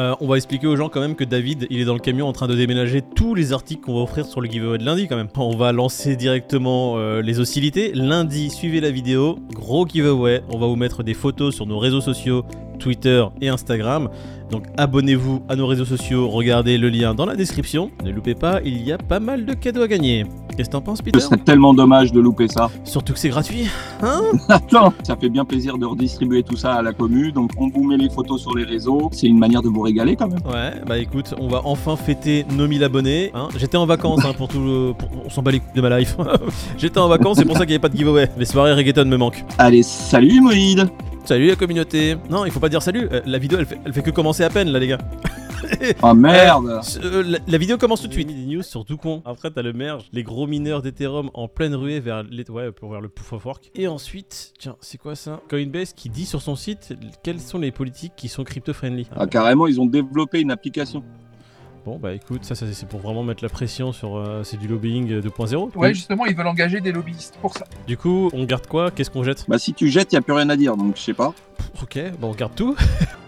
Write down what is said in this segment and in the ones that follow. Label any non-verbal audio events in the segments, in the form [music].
Euh, on va expliquer aux gens quand même que David, il est dans le camion en train de déménager tous les articles qu'on va offrir sur le giveaway de lundi quand même. On va lancer directement euh, les hostilités. Lundi, suivez la vidéo, gros giveaway. On va vous mettre des photos sur nos réseaux sociaux, Twitter et Instagram. Donc abonnez-vous à nos réseaux sociaux, regardez le lien dans la description. Ne loupez pas, il y a pas mal de cadeaux à gagner. Qu'est-ce que t'en penses, Peter? Ce serait tellement dommage de louper ça. [laughs] Surtout que c'est gratuit. Hein? [laughs] Attends, ça fait bien plaisir de redistribuer tout ça à la commu. Donc on vous met les photos sur les réseaux. C'est une manière de vous régaler quand même. Ouais, bah écoute, on va enfin fêter nos 1000 abonnés. hein. J'étais en vacances hein, pour tout le... pour- On s'en bat les couilles de ma life. [laughs] J'étais en vacances, c'est pour ça qu'il n'y avait pas de giveaway. Les soirées reggaeton me manquent. Allez, salut Moïd Salut la communauté. Non, il faut pas dire salut. euh, la vidéo, elle fait, elle fait que commencer à peine là, les gars. Oh [laughs] merde Euh, la, la vidéo commence tout de suite. Des news sur tout con. Après, t'as le merge, les gros mineurs d'Ethereum en pleine ruée vers, les, ouais, pour vers le Proof of Work. Et ensuite, tiens, c'est quoi ça? Coinbase qui dit sur son site quelles sont les politiques qui sont crypto-friendly? Ah, Carrément, ils ont développé une application. Bon, bah écoute, ça, ça, c'est pour vraiment mettre la pression sur. euh, c'est du lobbying euh, 2.0. Ouais, justement, ils veulent engager des lobbyistes pour ça. Du coup, on garde quoi? Qu'est-ce qu'on jette? Bah si tu jettes, y a plus rien à dire, donc je sais pas. Ok, bon, on garde tout. [laughs]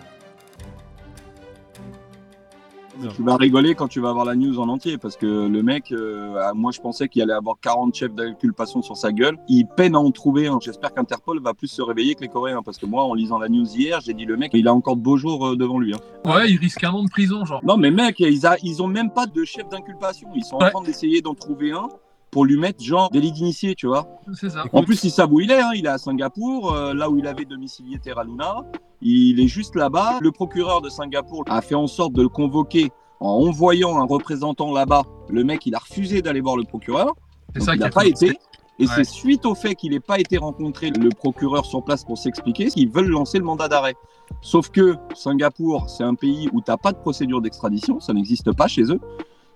Tu vas rigoler quand tu vas avoir la news en entier parce que le mec, euh, ah, moi je pensais qu'il allait avoir 40 chefs d'inculpation sur sa gueule. Il peine à en trouver. un. J'espère qu'Interpol va plus se réveiller que les Coréens parce que moi, en lisant la news hier, j'ai dit le mec, il a encore de beaux jours euh, devant lui. hein. Ouais, ils risquent un an de prison, genre. Non mais mec, ils, a, ils ont même pas de chef d'inculpation. Ils sont en train d'essayer d'en trouver un pour lui mettre genre délit d'initié, tu vois. C'est ça. En plus, ils savent où il est. Hein. Il est à Singapour, euh, là où il avait domicilié Terra Luna. Il est juste là-bas. Le procureur de Singapour a fait en sorte de le convoquer en envoyant un représentant là-bas. Le mec, il a refusé d'aller voir le procureur. C'est ça il qui n'a a pas été. Et Ouais. c'est suite au fait qu'il n'ait pas été rencontré le procureur sur place pour s'expliquer qu'ils veulent lancer le mandat d'arrêt. Sauf que Singapour, c'est un pays où tu n'as pas de procédure d'extradition, ça n'existe pas chez eux.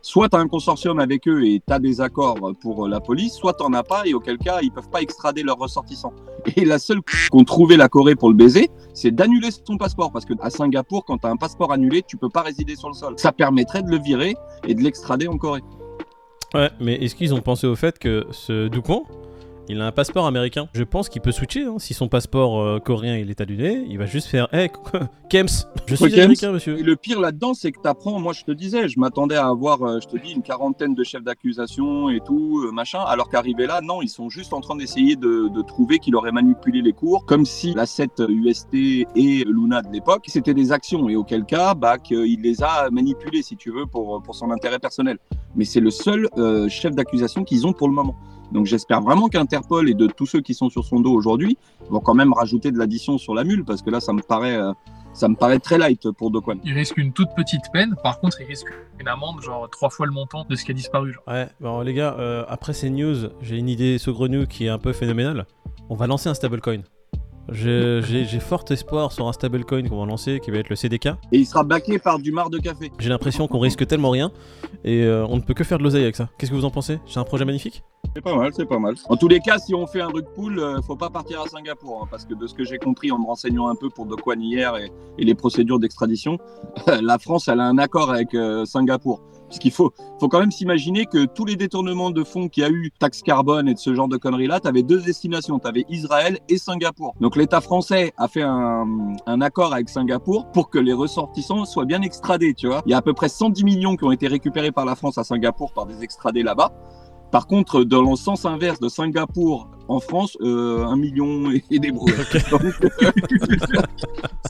Soit tu un consortium avec eux et tu des accords pour la police, soit tu n'en as pas et auquel cas ils peuvent pas extrader leurs ressortissants. Et la seule qu'ont trouvé la Corée pour le baiser, c'est d'annuler son passeport. Parce que à Singapour, quand tu un passeport annulé, tu peux pas résider sur le sol. Ça permettrait de le virer et de l'extrader en Corée. Ouais, mais est-ce qu'ils ont pensé au fait que ce Doucon, il a un passeport américain Je pense qu'il peut switcher. hein. Si son passeport euh, coréen il est annulé, il va juste faire Hey, [laughs] Kems, je suis Kems américain, Et monsieur. le pire là-dedans, c'est que tu apprends, moi je te disais, je m'attendais à avoir, euh, je te dis, une quarantaine de chefs d'accusation et tout, euh, machin, alors qu'arrivé là, non, ils sont juste en train d'essayer de, de trouver qu'il aurait manipulé les cours, comme si la 7 UST et Luna de l'époque, c'était des actions, et auquel cas, bah, qu'il les a manipulés, si tu veux, pour, pour son intérêt personnel. Mais c'est le seul euh, chef d'accusation qu'ils ont pour le moment. Donc j'espère vraiment qu'Interpol et de tous ceux qui sont sur son dos aujourd'hui vont quand même rajouter de l'addition sur la mule, parce que là, ça me paraît... euh, ça me paraît très light pour Do Kwon. Ils risquent une toute petite peine. Par contre, ils risquent une amende, genre trois fois le montant de ce qui a disparu. Genre. Ouais, bon les gars, euh, après ces news, j'ai une idée saugrenue qui est un peu phénoménale. On va lancer un stablecoin. Je- [laughs] J'ai j'ai fort espoir sur un stablecoin qu'on va lancer qui va être le CDK. Et il sera baqué par du mar de café. J'ai l'impression qu'on risque tellement rien et euh, on ne peut que faire de l'oseille avec ça. Qu'est-ce que vous en pensez? C'est un projet magnifique? C'est pas mal, c'est pas mal. En tous les cas, si on fait un rug pool, euh, faut pas partir à Singapour, hein, parce que de ce que j'ai compris en me renseignant un peu pour Do Kwon hier et, les procédures d'extradition, la France, elle a un accord avec euh, Singapour. Puisqu'il faut, faut quand même s'imaginer que tous les détournements de fonds qu'il y a eu, taxe carbone et de ce genre de conneries-là, tu avais deux destinations, tu avais Israël et Singapour. Donc l'État français a fait un, un accord avec Singapour pour que les ressortissants soient bien extradés, tu vois. Il y a à peu près 110 millions qui ont été récupérés par la France à Singapour par des extradés là-bas. Par contre, dans le sens inverse de Singapour en France, euh, un million et, des brouilles. [laughs] Donc,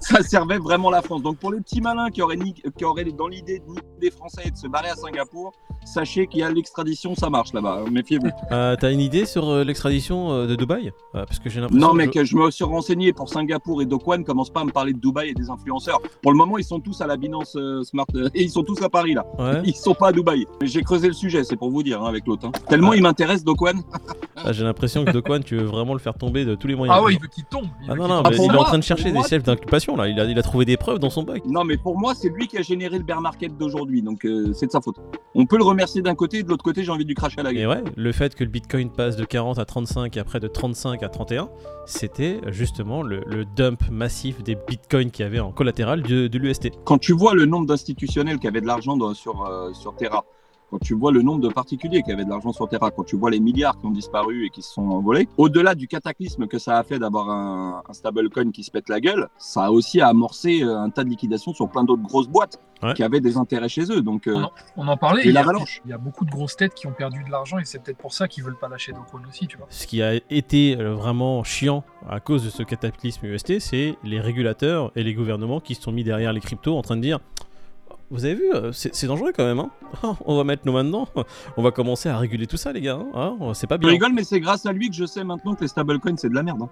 ça servait vraiment la France. Donc pour les petits malins qui auraient, ni- qui auraient dans l'idée de niquer des Français et de se barrer à Singapour, sachez qu'il y a l'extradition, ça marche là-bas. hein, Méfiez-vous. Euh, T'as une idée sur euh, l'extradition euh, de Dubaï? Euh, Parce que j'ai l'impression. Non, que mec, je me suis renseigné pour Singapour et Dokwan. Commence pas à me parler de Dubaï et des influenceurs. Pour le moment, ils sont tous à la Binance euh, Smart euh, et ils sont tous à Paris là. Ouais. [laughs] Ils sont pas à Dubaï. Mais J'ai creusé le sujet, c'est pour vous dire hein, avec l'autre. hein. Tellement Ouais. il m'intéresse Dokwan. [laughs] Ah, j'ai l'impression que Dokwan, tu veux vraiment le faire tomber de tous les moyens. Ah ouais, il veut qu'il tombe. il Ah non, non, mais il est en train de chercher des chefs d'inculpation là. Il a, il a trouvé des preuves dans son bug. Non, mais pour moi, c'est lui qui a généré le bear market d'aujourd'hui, donc euh, c'est de sa faute. On peut le remercier d'un côté, et de l'autre côté, j'ai envie de lui cracher à la gueule. Et ouais, le fait que le bitcoin passe de 40 à 35 et après de 35 à 31, c'était justement le, le dump massif des bitcoins qu'il y avait en collatéral de, de l'UST. Quand tu vois le nombre d'institutionnels qui avaient de l'argent sur, euh, sur Terra, quand tu vois le nombre de particuliers qui avaient de l'argent sur Terra, quand tu vois les milliards qui ont disparu et qui se sont envolés, au-delà du cataclysme que ça a fait d'avoir un, un stablecoin qui se pète la gueule, ça a aussi amorcé euh, un tas de liquidations sur plein d'autres grosses boîtes Ouais. qui avaient des intérêts chez eux. Donc, euh, On en, on en parlait. Et il y a-. Il y a beaucoup de grosses têtes qui ont perdu de l'argent et c'est peut-être pour ça qu'ils veulent pas lâcher Dokwon aussi, tu vois. Ce qui a été euh, vraiment chiant à cause de ce cataclysme UST, c'est les régulateurs et les gouvernements qui se sont mis derrière les cryptos en train de dire Vous avez vu, euh, c'est dangereux quand même, hein [laughs] On va mettre nos mains dedans, on va commencer à réguler tout ça, les gars, hein Hein C'est pas Je bien. rigole, mais c'est grâce à lui que je sais maintenant que les stablecoins, c'est de la merde. hein.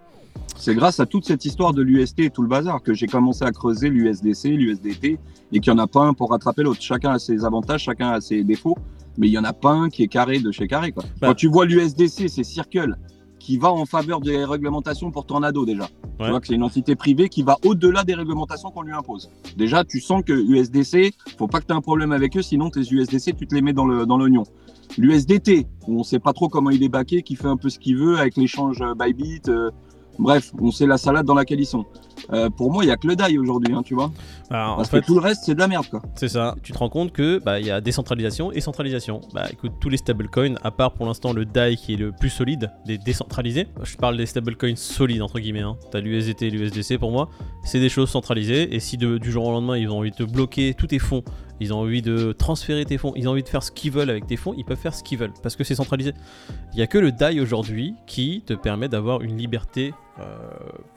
C'est grâce à toute cette histoire de l'UST et tout le bazar que j'ai commencé à creuser l'USDC, l'USDT, et qu'il n'y en a pas un pour rattraper l'autre. Chacun a ses avantages, chacun a ses défauts, mais il n'y en a pas un qui est carré de chez carré. Quoi. Bah. Quand tu vois l'USDC, c'est Circle, qui va en faveur des réglementations pour Tornado déjà. Ouais. Tu vois que c'est une entité privée qui va au-delà des réglementations qu'on lui impose. Déjà, tu sens que USDC, faut pas que tu aies un problème avec eux, sinon tes USDC, tu te les mets dans l'oignon. L'USDT, où on sait pas trop comment il est baqué, qui fait un peu ce qu'il veut avec l'échange euh, Bybit. euh, bref, on sait la salade dans laquelle ils sont. Euh, pour moi, il y a que le DAI aujourd'hui, hein, tu vois. Alors, en Parce fait, que tout le reste, c'est de la merde, quoi. C'est ça. Tu te rends compte que bah y a décentralisation et centralisation. Bah écoute, tous les stablecoins, à part pour l'instant le DAI qui est le plus solide, des décentralisés. Je parle des stablecoins solides entre guillemets. Hein. T'as l'USDT et l'USDC pour moi, c'est des choses centralisées. Et si de- du jour au lendemain ils ont envie de te bloquer tous tes fonds, ils ont envie de transférer tes fonds, ils ont envie de faire ce qu'ils veulent avec tes fonds, ils peuvent faire ce qu'ils veulent parce que c'est centralisé. Il y a que le DAI aujourd'hui qui te permet d'avoir une liberté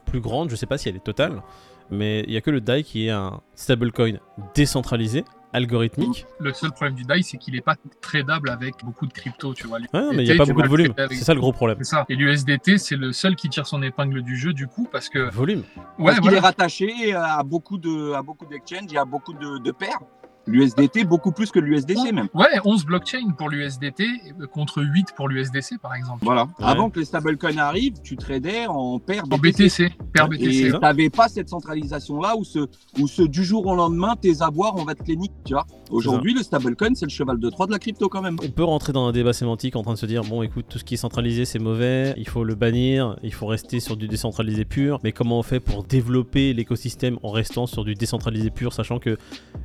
plus grande. Je sais pas si elle est totale. Mais il y a que le DAI qui est un stablecoin décentralisé, algorithmique. Le seul problème du DAI, c'est qu'il est pas tradable avec beaucoup de crypto, tu vois. Ouais, mais il n'y a pas beaucoup de volume. C'est ça le gros problème. Ça. Et l'USDT, c'est le seul qui tire son épingle du jeu, du coup, parce que. Volume. Ouais, Parce qu'il est rattaché à beaucoup de à beaucoup d'exchanges et à beaucoup de, de paires. L'USDT, beaucoup plus que l'USDC même. Ouais, 11 blockchains pour l'USDT contre 8 pour l'USDC, par exemple. Voilà. Ouais. Avant que les stablecoins arrivent, tu tradais en paires En BTC, paire Et BTC. tu n'avais pas cette centralisation-là où, ce, où ce, du jour au lendemain, tes avoirs, on va te les niquer, tu vois. Aujourd'hui, le stablecoin, c'est le cheval de Troie de la crypto quand même. On peut rentrer dans un débat sémantique en train de se dire bon, écoute, tout ce qui est centralisé, c'est mauvais, il faut le bannir, il faut rester sur du décentralisé pur. Mais comment on fait pour développer l'écosystème en restant sur du décentralisé pur, sachant que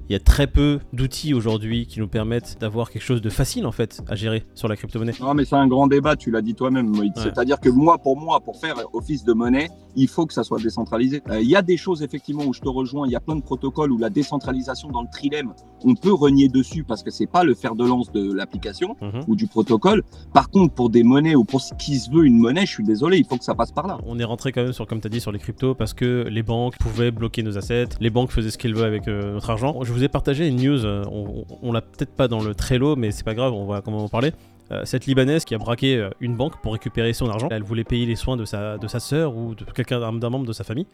il y a très peu d'outils aujourd'hui qui nous permettent d'avoir quelque chose de facile en fait à gérer sur la crypto-monnaie. Non, mais c'est un grand débat, tu l'as dit toi-même, Moïse. Ouais. C'est-à-dire que moi, pour moi, pour faire office de monnaie, il faut que ça soit décentralisé. Euh, Il y a des choses, effectivement, où je te rejoins, il y a plein de protocoles où la décentralisation dans le trilemme, on peut renier dessus parce que c'est pas le fer de lance de l'application Mhm. ou du protocole. Par contre, pour des monnaies ou pour ce qui se veut une monnaie, je suis désolé, il faut que ça passe par là. On est rentré quand même sur, comme tu as dit, sur les cryptos parce que les banques pouvaient bloquer nos assets, les banques faisaient ce qu'elles veulent avec euh, notre argent. Je vous ai partagé une euh, on, l'a peut-être pas dans le Trello, mais c'est pas grave, on va quand même en parler. Euh, cette Libanaise qui a braqué euh, une banque pour récupérer son argent, elle voulait payer les soins de sa, de sa sœur ou de quelqu'un d'un membre de sa famille.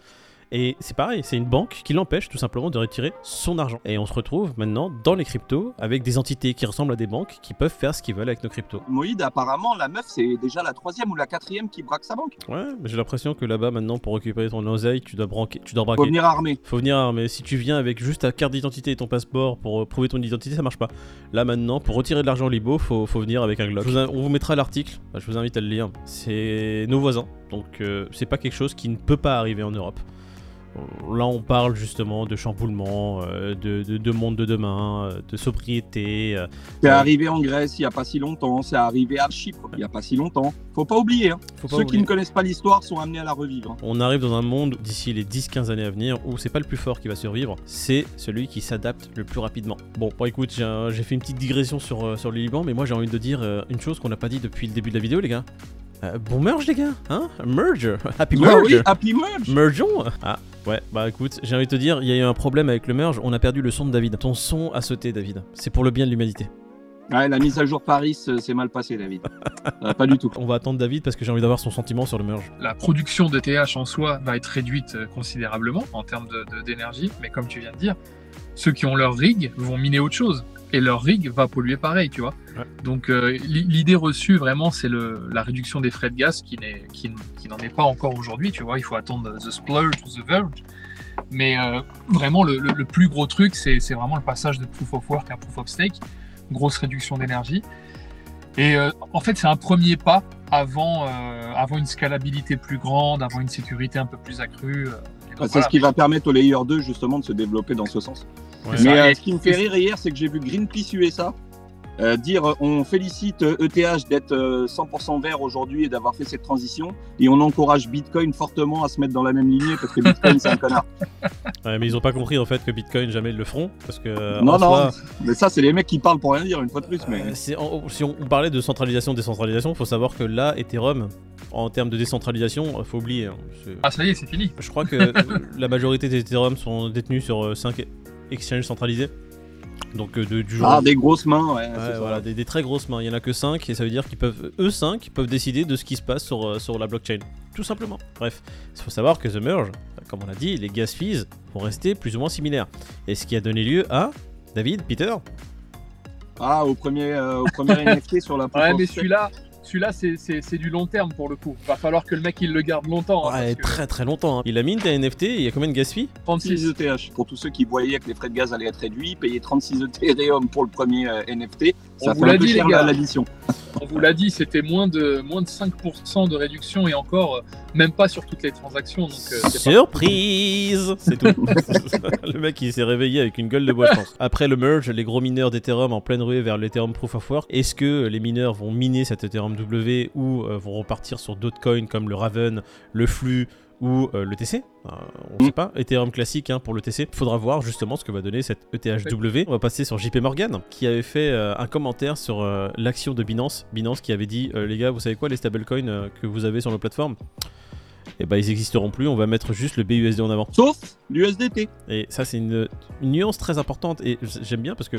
Et c'est pareil, c'est une banque qui l'empêche tout simplement de retirer son argent. Et on se retrouve maintenant dans les cryptos avec des entités qui ressemblent à des banques qui peuvent faire ce qu'ils veulent avec nos cryptos. Moïd, apparemment, la meuf, c'est déjà la troisième ou la quatrième qui braque sa banque. Ouais, mais j'ai l'impression que là-bas maintenant pour récupérer ton oseille, tu dois, branquer, tu dois Faut braquer. venir armé. Faut venir, mais si tu viens avec juste ta carte d'identité et ton passeport pour euh, prouver ton identité, ça marche pas. Là maintenant, pour retirer de l'argent libo, faut, faut venir avec un Glock. Vous on vous mettra l'article, bah, je vous invite à le lire. C'est nos voisins, donc euh, c'est pas quelque chose qui ne peut pas arriver en Europe. Là, on parle justement de chamboulement, euh, de, de, de monde de demain, euh, de sobriété. euh, C'est arrivé en Grèce il n'y a pas si longtemps, c'est arrivé à Chypre il n'y a pas si longtemps. Faut pas oublier, hein. faut pas ceux oublier. qui ne connaissent pas l'histoire sont amenés à la revivre. hein. On arrive dans un monde d'ici les 10-15 années à venir où c'est pas le plus fort qui va survivre, c'est celui qui s'adapte le plus rapidement. Bon, bon écoute, j'ai fait une petite digression sur, sur le Liban, mais moi j'ai envie de dire une chose qu'on n'a pas dit depuis le début de la vidéo, les gars. Euh, bon merge, les gars, hein? Merge [laughs] Happy Ah merge oui, Happy Merge Mergeons Ah, ouais, bah écoute, j'ai envie de te dire, il y a eu un problème avec le merge, on a perdu le son de David. Ton son a sauté, David. C'est pour le bien de l'humanité. Ouais, la mise à jour Paris, c'est mal passé, David. [laughs] Euh, pas du tout. On va attendre David parce que j'ai envie d'avoir son sentiment sur le merge. La production de TH en soi va être réduite euh, considérablement en termes de- de- d'énergie, mais comme tu viens de dire, ceux qui ont leur rig vont miner autre chose. Et leur rig va polluer pareil, tu vois. Ouais. Donc euh, l'i- l'idée reçue vraiment, c'est la réduction des frais de gaz qui n'est- qui n- qui n'en est pas encore aujourd'hui, tu vois. Il faut attendre The Splurge ou The Verge. Mais euh, vraiment, le, le- le plus gros truc, c'est vraiment le passage de Proof of Work à Proof of Stake. Grosse réduction d'énergie. Et euh, en fait, c'est un premier pas avant, euh, avant une scalabilité plus grande, avant une sécurité un peu plus accrue. c'est voilà. ce qui va permettre au Layer 2 justement de se développer dans ce sens. Ouais. Mais euh, ce qui me fait rire hier, c'est que j'ai vu Greenpeace USA Euh, dire euh, on félicite ETH d'être euh, 100% vert aujourd'hui et d'avoir fait cette transition et on encourage Bitcoin fortement à se mettre dans la même lignée parce que Bitcoin c'est un connard. [laughs] Ouais, mais ils ont pas compris en fait que Bitcoin jamais ils le feront parce que euh, non non, soi, mais ça c'est les mecs qui parlent pour rien dire une fois de plus mais euh, en- si on on parlait de centralisation décentralisation faut savoir que là Ethereum en termes de décentralisation faut oublier hein, Ah, ça y est, c'est fini. je crois que [laughs] la majorité des Ethereum sont détenus sur 5 exchanges centralisés donc euh, de- du jour ah des grosses mains ouais, voilà, des, des très grosses mains. Il y en a que 5 et ça veut dire qu'ils peuvent, eux 5, peuvent décider de ce qui se passe sur, euh, sur la blockchain. Tout simplement. Bref, il faut savoir que The Merge, comme on l'a dit, les gas fees vont rester plus ou moins similaires. Et ce qui a donné lieu à David, Peter? Ah au premier euh, au premier [laughs] NFT sur la Ouais, mais celui-là, celui-là, c'est- du long terme pour le coup. Va falloir que le mec il le garde longtemps. hein, Ouais, que très très longtemps. hein. Il a mis un NFT et il y a combien de gas fees 36. 36 ETH. Pour tous ceux qui voyaient que les frais de gaz allaient être réduits, payer 36 Ethereum pour le premier euh, NFT, ça On vous l'a dit, cher les gars. On vous l'a dit, c'était moins de, moins de 5% de réduction et encore, euh, même pas sur toutes les transactions. Donc, euh, c'est pas- Surprise C'est tout. [laughs] le mec il s'est réveillé avec une gueule de bois, je pense. Après le merge, les gros mineurs d'Ethereum en pleine ruée vers l'Ethereum Proof of Work, est-ce que les mineurs vont miner cet Ethereum W ou euh, vont repartir sur d'autres coins comme le Raven, le Flux ou euh, le TC Euh, On sait pas. Ethereum classique hein, pour le TC. Faudra voir justement ce que va donner cette ETHW. On va passer sur JP Morgan qui avait fait euh, un commentaire sur euh, l'action de Binance. Binance qui avait dit les gars, vous savez quoi, les stablecoins que vous avez sur nos plateformes? Et bah ils existeront plus, on va mettre juste le BUSD en avant. Sauf l'USDT. Et ça c'est une, une nuance très importante et j'aime bien parce que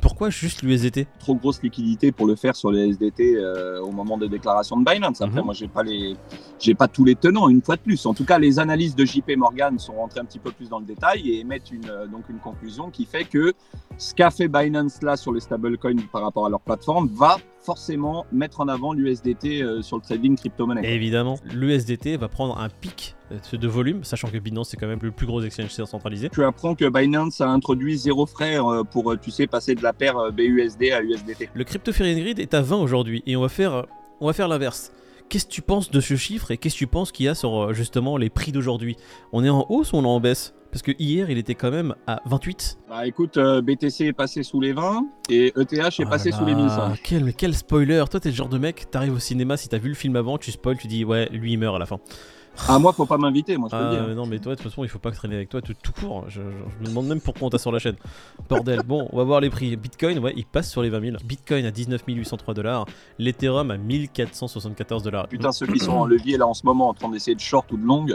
pourquoi juste l'USDT Trop grosse liquidité pour le faire sur les SDT euh, au moment des déclarations de Binance. Après, Mhm. moi, j'ai pas les, j'ai pas tous les tenants une fois de plus. En tout cas, les analyses de JP Morgan sont rentrées un petit peu plus dans le détail et émettent une, euh, donc une conclusion qui fait que ce qu'a fait Binance là sur les stablecoins par rapport à leur plateforme va forcément mettre en avant l'USDT euh, sur le trading crypto-monnaie. Évidemment, l'USDT va prendre un pic euh, de volume, sachant que Binance c'est quand même le plus gros exchange centralisé. Tu apprends que Binance a introduit zéro frais euh, pour, tu sais, passer de la paire BUSD à USDT. Le crypto Grid est à 20 aujourd'hui et on va faire, on va faire l'inverse. Qu'est-ce que tu penses de ce chiffre et qu'est-ce que tu penses qu'il y a sur euh, justement les prix d'aujourd'hui? On est en hausse ou on est en baisse? Parce que hier il était quand même à 28. Bah écoute, euh, BTC est passé sous les 20 et ETH est Ah passé là sous les là, 1100. Quel, quel spoiler Toi t'es le genre de mec, t'arrives au cinéma, si t'as vu le film avant, tu spoil, tu dis ouais, lui il meurt à la fin. Ah, moi, faut pas m'inviter, moi, je peux Ah, le dire. non mais toi de toute façon il faut pas traîner avec toi tout, tout court. Je, je- je me demande même pourquoi on t'a sur la chaîne. Bordel. Bon, on va voir les prix. Bitcoin, ouais, il passe sur les 20 000. Bitcoin à 19 803 dollars. L'Ethereum à 1474 dollars. Putain, ceux qui sont en levier là en ce moment en train d'essayer de short ou de long,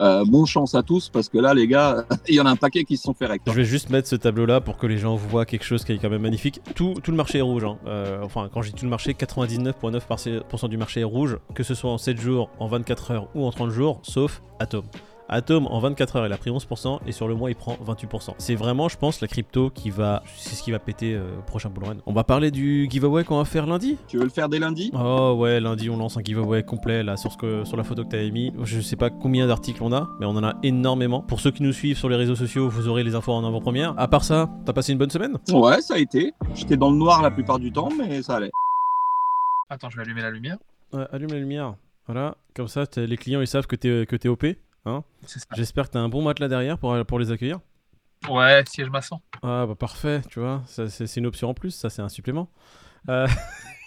euh, bon chance à tous parce que là, les gars, [laughs] il y en a un paquet qui se sont fait rect. Je vais juste mettre ce tableau là pour que les gens voient quelque chose qui est quand même magnifique. Tout, tout le marché est rouge. hein. Euh, enfin, quand je dis tout le marché, 99,9% du marché est rouge, que ce soit en 7 jours, en 24 heures ou en 30 jours, sauf Atom. Atom en 24 heures il a pris 11% et sur le mois il prend 28%. C'est vraiment je pense la crypto qui va c'est ce qui va péter euh, au prochain bull run. On va parler du giveaway qu'on va faire lundi? Tu veux le faire dès lundi? Oh ouais lundi on lance un giveaway complet là sur, ce que, sur la photo que t'avais mis. Je sais pas combien d'articles on a mais on en a énormément. Pour ceux qui nous suivent sur les réseaux sociaux vous aurez les infos en avant-première. À part ça t'as passé une bonne semaine? Ouais, ça a été. J'étais dans le noir la plupart du temps, mais ça allait. Attends, je vais allumer la lumière. Ouais, Allume la lumière. Voilà comme ça les clients ils savent que t'es que t'es OP. J'espère que t'as un bon matelas derrière pour, pour les accueillir. Ouais, siège maçon. Ah bah parfait, tu vois, ça, c'est c'est une option en plus, ça c'est un supplément. Euh, [laughs]